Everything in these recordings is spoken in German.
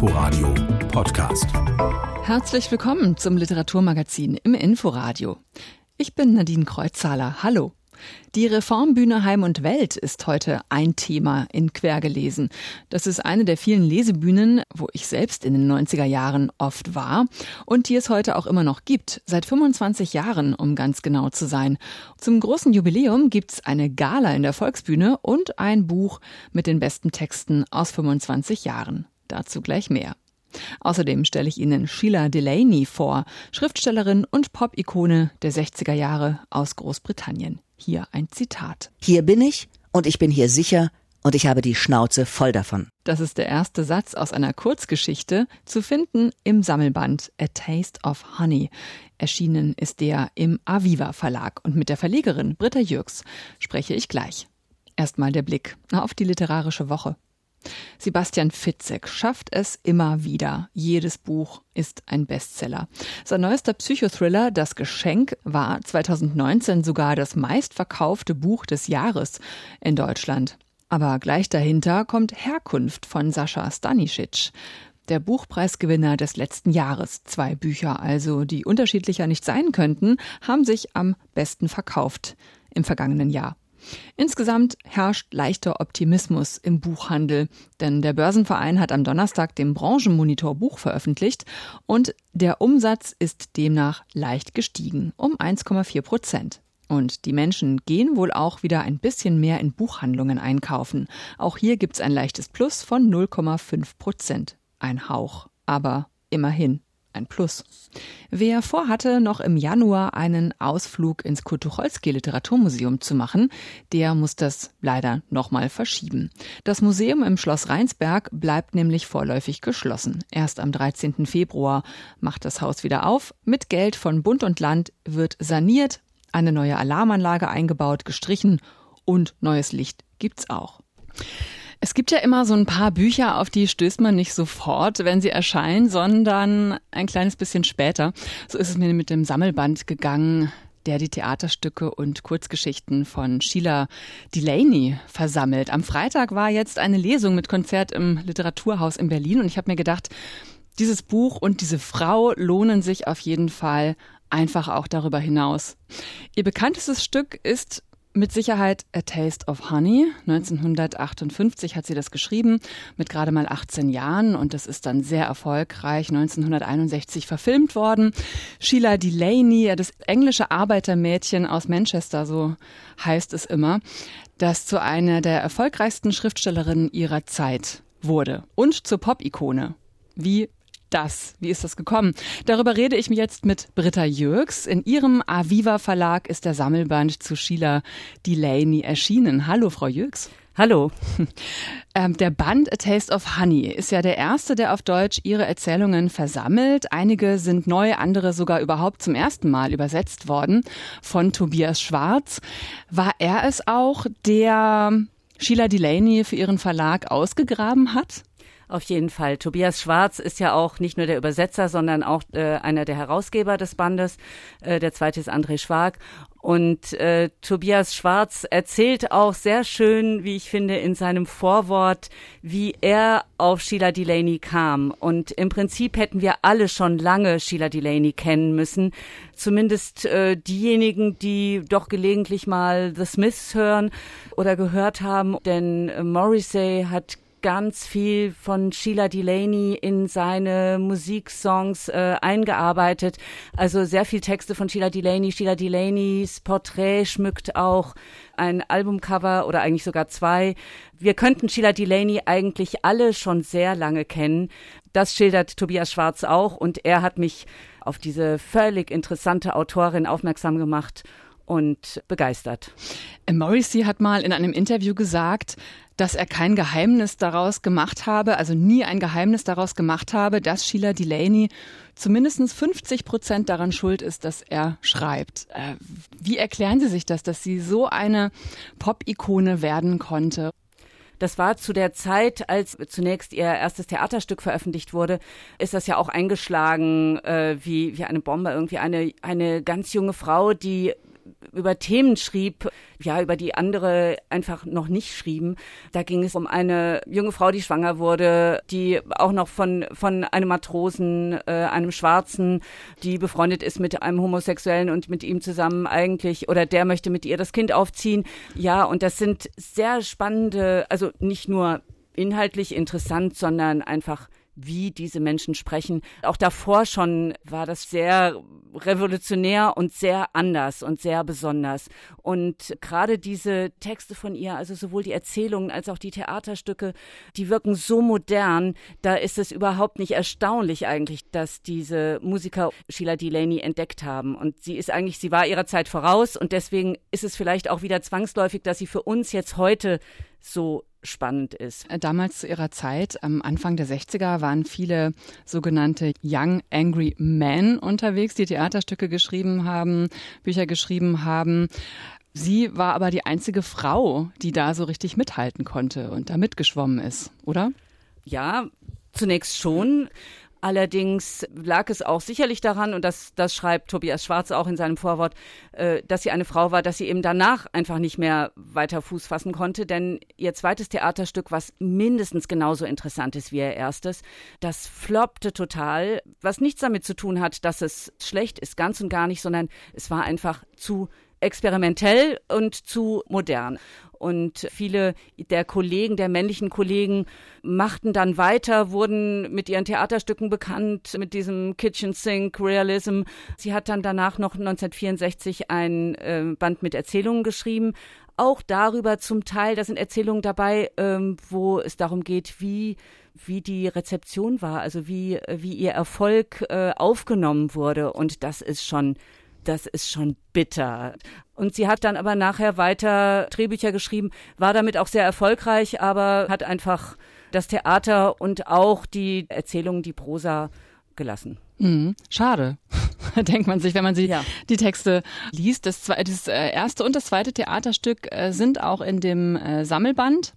Inforadio Podcast. Herzlich willkommen zum Literaturmagazin im Inforadio. Ich bin Nadine Kreuzzahler. Hallo. Die Reformbühne Heim und Welt ist heute ein Thema in Quergelesen. Das ist eine der vielen Lesebühnen, wo ich selbst in den 90er Jahren oft war und die es heute auch immer noch gibt. Seit 25 Jahren, um ganz genau zu sein. Zum großen Jubiläum gibt's eine Gala in der Volksbühne und ein Buch mit den besten Texten aus 25 Jahren. Dazu gleich mehr. Außerdem stelle ich Ihnen Sheila Delaney vor, Schriftstellerin und Pop-Ikone der 60er Jahre aus Großbritannien. Hier ein Zitat. Hier bin ich und ich bin hier sicher und ich habe die Schnauze voll davon. Das ist der erste Satz aus einer Kurzgeschichte, zu finden im Sammelband A Taste of Honey. Erschienen ist der im Aviva Verlag und mit der Verlegerin Britta Jürgs spreche ich gleich. Erstmal der Blick auf die literarische Woche. Sebastian Fitzek schafft es immer wieder. Jedes Buch ist ein Bestseller. Sein neuester Psychothriller Das Geschenk war 2019 sogar das meistverkaufte Buch des Jahres in Deutschland. Aber gleich dahinter kommt Herkunft von Sascha Stanisic. Der Buchpreisgewinner des letzten Jahres. Zwei Bücher also, die unterschiedlicher nicht sein könnten, haben sich am besten verkauft im vergangenen Jahr. Insgesamt herrscht leichter Optimismus im Buchhandel, denn der Börsenverein hat am Donnerstag den Branchenmonitor Buch veröffentlicht und der Umsatz ist demnach leicht gestiegen, um 1,4 Prozent. Und die Menschen gehen wohl auch wieder ein bisschen mehr in Buchhandlungen einkaufen. Auch hier gibt's ein leichtes Plus von 0,5 Prozent. Ein Hauch, aber immerhin ein Plus. Wer vorhatte, noch im Januar einen Ausflug ins Kultucholski Literaturmuseum zu machen, der muss das leider nochmal verschieben. Das Museum im Schloss Rheinsberg bleibt nämlich vorläufig geschlossen. Erst am 13. Februar macht das Haus wieder auf. Mit Geld von Bund und Land wird saniert, eine neue Alarmanlage eingebaut, gestrichen und neues Licht gibt's auch. Es gibt ja immer so ein paar Bücher, auf die stößt man nicht sofort, wenn sie erscheinen, sondern ein kleines bisschen später. So ist es mir mit dem Sammelband gegangen, der die Theaterstücke und Kurzgeschichten von Sheila Delaney versammelt. Am Freitag war jetzt eine Lesung mit Konzert im Literaturhaus in Berlin und ich habe mir gedacht, dieses Buch und diese Frau lohnen sich auf jeden Fall einfach auch darüber hinaus. Ihr bekanntestes Stück ist mit Sicherheit A Taste of Honey. 1958 hat sie das geschrieben, mit gerade mal 18 Jahren und das ist dann sehr erfolgreich 1961 verfilmt worden. Sheila Delaney, das englische Arbeitermädchen aus Manchester, so heißt es immer, das zu einer der erfolgreichsten Schriftstellerinnen ihrer Zeit wurde und zur Pop-Ikone. Wie das? Wie ist das gekommen? Darüber rede ich jetzt mit Britta Jürgs. In ihrem Aviva Verlag ist der Sammelband zu Sheila Delaney erschienen. Hallo, Frau Jürgs. Hallo. Ähm, der Band A Taste of Honey ist ja der erste, der auf Deutsch ihre Erzählungen versammelt. Einige sind neu, andere sogar überhaupt zum ersten Mal übersetzt worden von Tobias Schwarz. War er es auch, der Sheila Delaney für ihren Verlag ausgegraben hat? Auf jeden Fall. Tobias Schwarz ist ja auch nicht nur der Übersetzer, sondern auch äh, einer der Herausgeber des Bandes. Äh, der zweite ist André Schwag. Und äh, Tobias Schwarz erzählt auch sehr schön, wie ich finde, in seinem Vorwort, wie er auf Sheila Delaney kam. Und im Prinzip hätten wir alle schon lange Sheila Delaney kennen müssen. Zumindest äh, diejenigen, die doch gelegentlich mal The Smiths hören oder gehört haben. Denn Morrissey hat ganz viel von Sheila Delaney in seine Musiksongs äh, eingearbeitet. Also sehr viel Texte von Sheila Delaney. Sheila Delaneys Porträt schmückt auch ein Albumcover oder eigentlich sogar zwei. Wir könnten Sheila Delaney eigentlich alle schon sehr lange kennen. Das schildert Tobias Schwarz auch und er hat mich auf diese völlig interessante Autorin aufmerksam gemacht und begeistert. Morrissey hat mal in einem Interview gesagt, dass er kein Geheimnis daraus gemacht habe, also nie ein Geheimnis daraus gemacht habe, dass Sheila Delaney zumindest 50 Prozent daran schuld ist, dass er schreibt. Äh, wie erklären Sie sich das, dass sie so eine Pop-Ikone werden konnte? Das war zu der Zeit, als zunächst ihr erstes Theaterstück veröffentlicht wurde, ist das ja auch eingeschlagen äh, wie, wie eine Bombe. Irgendwie eine, eine ganz junge Frau, die über Themen schrieb, ja, über die andere einfach noch nicht schrieben. Da ging es um eine junge Frau, die schwanger wurde, die auch noch von, von einem Matrosen, äh, einem Schwarzen, die befreundet ist mit einem Homosexuellen und mit ihm zusammen eigentlich, oder der möchte mit ihr das Kind aufziehen. Ja, und das sind sehr spannende, also nicht nur inhaltlich interessant, sondern einfach wie diese Menschen sprechen. Auch davor schon war das sehr revolutionär und sehr anders und sehr besonders. Und gerade diese Texte von ihr, also sowohl die Erzählungen als auch die Theaterstücke, die wirken so modern, da ist es überhaupt nicht erstaunlich eigentlich, dass diese Musiker Sheila Delaney entdeckt haben. Und sie ist eigentlich, sie war ihrer Zeit voraus und deswegen ist es vielleicht auch wieder zwangsläufig, dass sie für uns jetzt heute so spannend ist. Äh, damals zu ihrer Zeit, am Anfang der 60er, waren viele sogenannte Young Angry Men unterwegs, die Theaterstücke geschrieben haben, Bücher geschrieben haben. Sie war aber die einzige Frau, die da so richtig mithalten konnte und da mitgeschwommen ist, oder? Ja, zunächst schon. Allerdings lag es auch sicherlich daran, und das, das schreibt Tobias Schwarz auch in seinem Vorwort, äh, dass sie eine Frau war, dass sie eben danach einfach nicht mehr weiter Fuß fassen konnte. Denn ihr zweites Theaterstück, was mindestens genauso interessant ist wie ihr erstes, das floppte total, was nichts damit zu tun hat, dass es schlecht ist, ganz und gar nicht, sondern es war einfach zu experimentell und zu modern. Und viele der Kollegen, der männlichen Kollegen, machten dann weiter, wurden mit ihren Theaterstücken bekannt, mit diesem Kitchen Sink Realism. Sie hat dann danach noch 1964 ein äh, Band mit Erzählungen geschrieben. Auch darüber zum Teil, da sind Erzählungen dabei, ähm, wo es darum geht, wie wie die Rezeption war, also wie, wie ihr Erfolg äh, aufgenommen wurde. Und das ist schon das ist schon bitter. Und sie hat dann aber nachher weiter Drehbücher geschrieben, war damit auch sehr erfolgreich, aber hat einfach das Theater und auch die Erzählungen, die Prosa gelassen. Mhm. Schade, denkt man sich, wenn man sie ja. die Texte liest. Das, das äh, erste und das zweite Theaterstück äh, sind auch in dem äh, Sammelband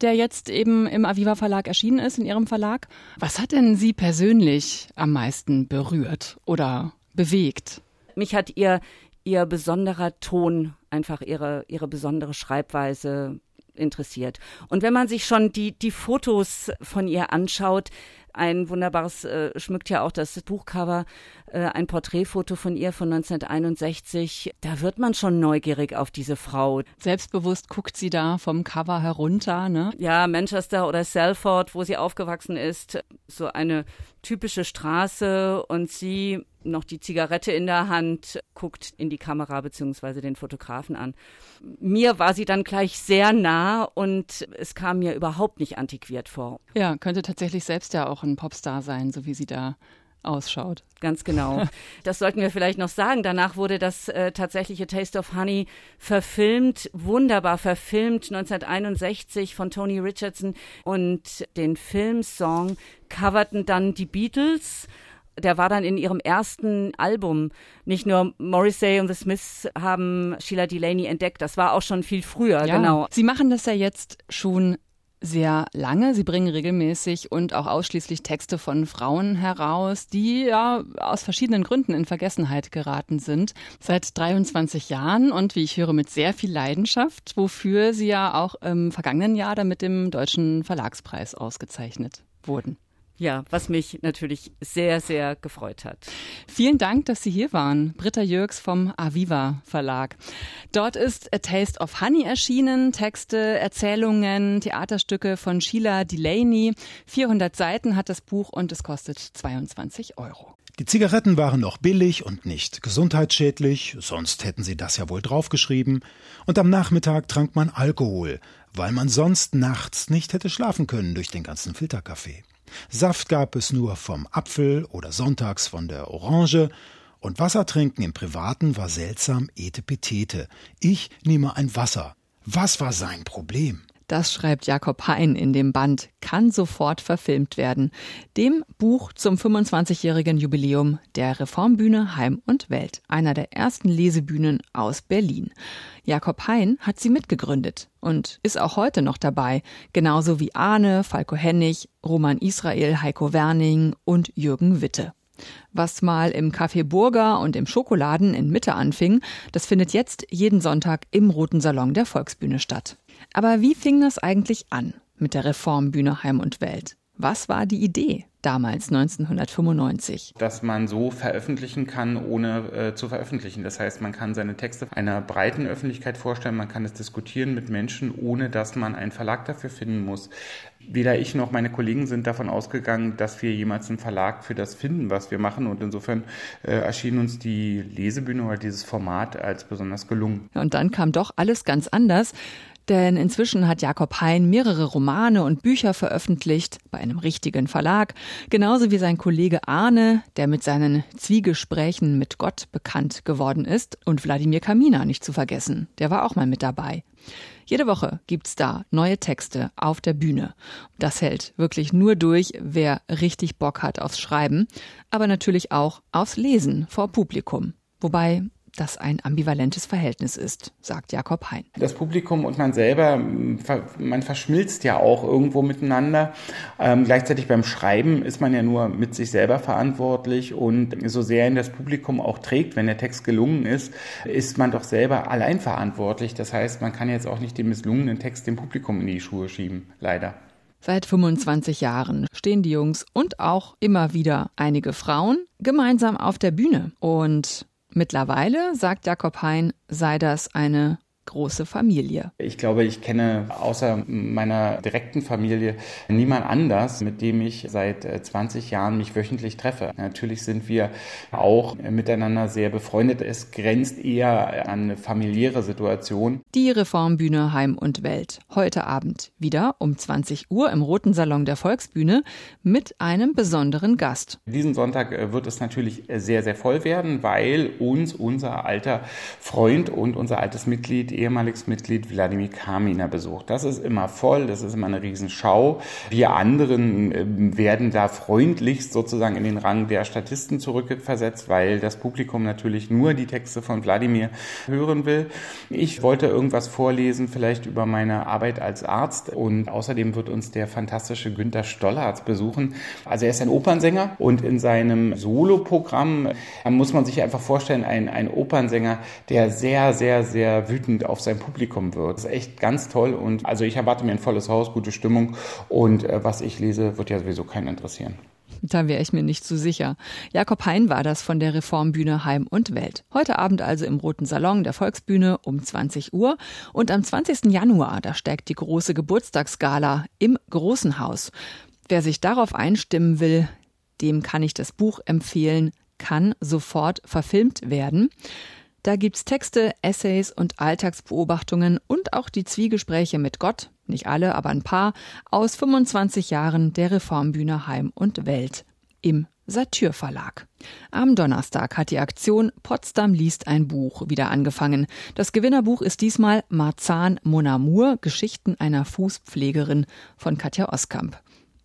der jetzt eben im Aviva Verlag erschienen ist, in Ihrem Verlag. Was hat denn Sie persönlich am meisten berührt oder bewegt? Mich hat ihr ihr besonderer Ton, einfach ihre ihre besondere Schreibweise interessiert. Und wenn man sich schon die die Fotos von ihr anschaut, ein wunderbares äh, schmückt ja auch das Buchcover, äh, ein Porträtfoto von ihr von 1961. Da wird man schon neugierig auf diese Frau. Selbstbewusst guckt sie da vom Cover herunter, ne? Ja, Manchester oder Salford, wo sie aufgewachsen ist, so eine typische Straße und sie noch die Zigarette in der Hand, guckt in die Kamera beziehungsweise den Fotografen an. Mir war sie dann gleich sehr nah und es kam mir überhaupt nicht antiquiert vor. Ja, könnte tatsächlich selbst ja auch ein Popstar sein, so wie sie da ausschaut. Ganz genau. Das sollten wir vielleicht noch sagen. Danach wurde das äh, tatsächliche Taste of Honey verfilmt, wunderbar verfilmt, 1961 von Tony Richardson. Und den Filmsong coverten dann die Beatles der war dann in ihrem ersten Album. Nicht nur Morrissey und The Smiths haben Sheila Delaney entdeckt, das war auch schon viel früher, ja. genau. Sie machen das ja jetzt schon sehr lange. Sie bringen regelmäßig und auch ausschließlich Texte von Frauen heraus, die ja aus verschiedenen Gründen in Vergessenheit geraten sind. Seit 23 Jahren und wie ich höre mit sehr viel Leidenschaft, wofür sie ja auch im vergangenen Jahr dann mit dem Deutschen Verlagspreis ausgezeichnet wurden. Ja, was mich natürlich sehr, sehr gefreut hat. Vielen Dank, dass Sie hier waren. Britta Jürgs vom Aviva Verlag. Dort ist A Taste of Honey erschienen. Texte, Erzählungen, Theaterstücke von Sheila Delaney. 400 Seiten hat das Buch und es kostet 22 Euro. Die Zigaretten waren noch billig und nicht gesundheitsschädlich, sonst hätten sie das ja wohl draufgeschrieben. Und am Nachmittag trank man Alkohol, weil man sonst nachts nicht hätte schlafen können durch den ganzen Filterkaffee. Saft gab es nur vom Apfel oder sonntags von der Orange, und Wasser trinken im Privaten war seltsam etepetete. Ich nehme ein Wasser. Was war sein Problem? Das schreibt Jakob Hein in dem Band Kann sofort verfilmt werden, dem Buch zum 25-jährigen Jubiläum der Reformbühne Heim und Welt, einer der ersten Lesebühnen aus Berlin. Jakob Hein hat sie mitgegründet und ist auch heute noch dabei, genauso wie Arne, Falco Hennig, Roman Israel, Heiko Werning und Jürgen Witte. Was mal im Café Burger und im Schokoladen in Mitte anfing, das findet jetzt jeden Sonntag im Roten Salon der Volksbühne statt. Aber wie fing das eigentlich an mit der Reformbühne Heim und Welt? Was war die Idee damals 1995? Dass man so veröffentlichen kann, ohne äh, zu veröffentlichen. Das heißt, man kann seine Texte einer breiten Öffentlichkeit vorstellen, man kann es diskutieren mit Menschen, ohne dass man einen Verlag dafür finden muss. Weder ich noch meine Kollegen sind davon ausgegangen, dass wir jemals einen Verlag für das finden, was wir machen. Und insofern äh, erschien uns die Lesebühne oder dieses Format als besonders gelungen. Und dann kam doch alles ganz anders. Denn inzwischen hat Jakob Hein mehrere Romane und Bücher veröffentlicht bei einem richtigen Verlag, genauso wie sein Kollege Arne, der mit seinen Zwiegesprächen mit Gott bekannt geworden ist, und Wladimir Kamina nicht zu vergessen, der war auch mal mit dabei. Jede Woche gibt's da neue Texte auf der Bühne. Das hält wirklich nur durch, wer richtig Bock hat aufs Schreiben, aber natürlich auch aufs Lesen vor Publikum. Wobei das ein ambivalentes Verhältnis ist, sagt Jakob Hein. Das Publikum und man selber, man verschmilzt ja auch irgendwo miteinander. Ähm, gleichzeitig beim Schreiben ist man ja nur mit sich selber verantwortlich und so sehr ihn das Publikum auch trägt, wenn der Text gelungen ist, ist man doch selber allein verantwortlich. Das heißt, man kann jetzt auch nicht den misslungenen Text dem Publikum in die Schuhe schieben, leider. Seit 25 Jahren stehen die Jungs und auch immer wieder einige Frauen gemeinsam auf der Bühne. Und Mittlerweile, sagt Jakob Hein, sei das eine große Familie. Ich glaube, ich kenne außer meiner direkten Familie niemand anders, mit dem ich seit 20 äh, Jahren mich wöchentlich treffe. Natürlich sind wir auch miteinander sehr befreundet. Es grenzt eher an eine familiäre Situation. Die Reformbühne Heim und Welt. Heute Abend wieder um 20 Uhr im Roten Salon der Volksbühne mit einem besonderen Gast. Diesen Sonntag äh, wird es natürlich sehr, sehr voll werden, weil uns unser alter Freund und unser altes Mitglied ehemaliges Mitglied Wladimir Kaminer besucht. Das ist immer voll, das ist immer eine Riesenschau. Wir anderen ähm, werden da freundlichst sozusagen in den Rang der Statisten zurückversetzt, weil das Publikum natürlich nur die Texte von Wladimir hören will. Ich wollte irgendwas vorlesen, vielleicht über meine Arbeit als Arzt und außerdem wird uns der fantastische Günter Stollarz besuchen. Also er ist ein Opernsänger und in seinem Soloprogramm äh, muss man sich einfach vorstellen, ein, ein Opernsänger, der sehr, sehr, sehr wütend auf sein Publikum wird. Das ist echt ganz toll und also ich erwarte mir ein volles Haus, gute Stimmung und äh, was ich lese, wird ja sowieso keinen interessieren. Da wäre ich mir nicht zu so sicher. Jakob Hein war das von der Reformbühne Heim und Welt. Heute Abend also im Roten Salon der Volksbühne um 20 Uhr. Und am 20. Januar, da steckt die große Geburtstagsgala im Großen Haus. Wer sich darauf einstimmen will, dem kann ich das Buch empfehlen, kann sofort verfilmt werden. Da gibt's Texte, Essays und Alltagsbeobachtungen und auch die Zwiegespräche mit Gott, nicht alle, aber ein paar, aus 25 Jahren der Reformbühne Heim und Welt im Satyr Verlag. Am Donnerstag hat die Aktion Potsdam liest ein Buch wieder angefangen. Das Gewinnerbuch ist diesmal Marzahn Mon Amour, Geschichten einer Fußpflegerin von Katja Oskamp.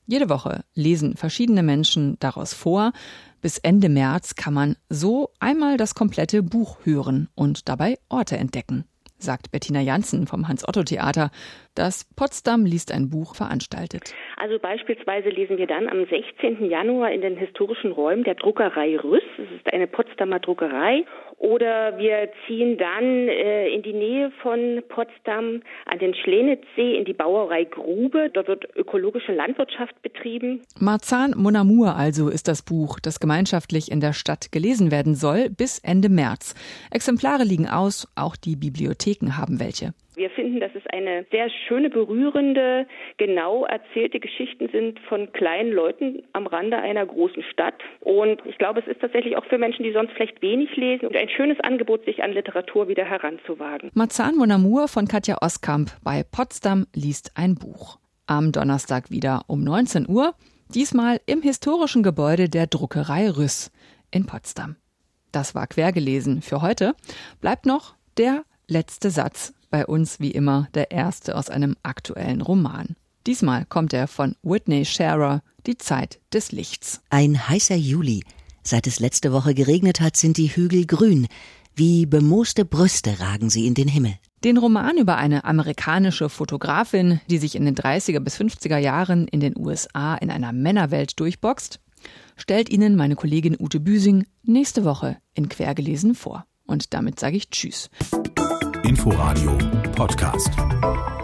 Jede Woche lesen verschiedene Menschen daraus vor. Bis Ende März kann man so einmal das komplette Buch hören und dabei Orte entdecken, sagt Bettina Janssen vom Hans-Otto-Theater, das Potsdam liest ein Buch veranstaltet. Also beispielsweise lesen wir dann am 16. Januar in den historischen Räumen der Druckerei Rüss. Es ist eine Potsdamer Druckerei oder wir ziehen dann äh, in die Nähe von Potsdam an den Schlenitzsee in die Bauerei Grube. Dort wird ökologische Landwirtschaft betrieben. Marzahn Monamur also ist das Buch, das gemeinschaftlich in der Stadt gelesen werden soll, bis Ende März. Exemplare liegen aus, auch die Bibliotheken haben welche. Wir finden, dass es eine sehr schöne, berührende, genau erzählte Geschichten sind von kleinen Leuten am Rande einer großen Stadt. Und ich glaube, es ist tatsächlich auch für Menschen, die sonst vielleicht wenig lesen, ein schönes Angebot, sich an Literatur wieder heranzuwagen. Marzahn Mon Amour von Katja Oskamp bei Potsdam liest ein Buch. Am Donnerstag wieder um 19 Uhr, diesmal im historischen Gebäude der Druckerei Rüss in Potsdam. Das war quergelesen für heute. Bleibt noch der letzte Satz bei uns wie immer der erste aus einem aktuellen Roman. Diesmal kommt er von Whitney Scherer, Die Zeit des Lichts. Ein heißer Juli. Seit es letzte Woche geregnet hat, sind die Hügel grün. Wie bemooste Brüste ragen sie in den Himmel. Den Roman über eine amerikanische Fotografin, die sich in den 30er bis 50er Jahren in den USA in einer Männerwelt durchboxt, stellt Ihnen meine Kollegin Ute Büsing nächste Woche in Quergelesen vor. Und damit sage ich Tschüss. Inforadio Podcast.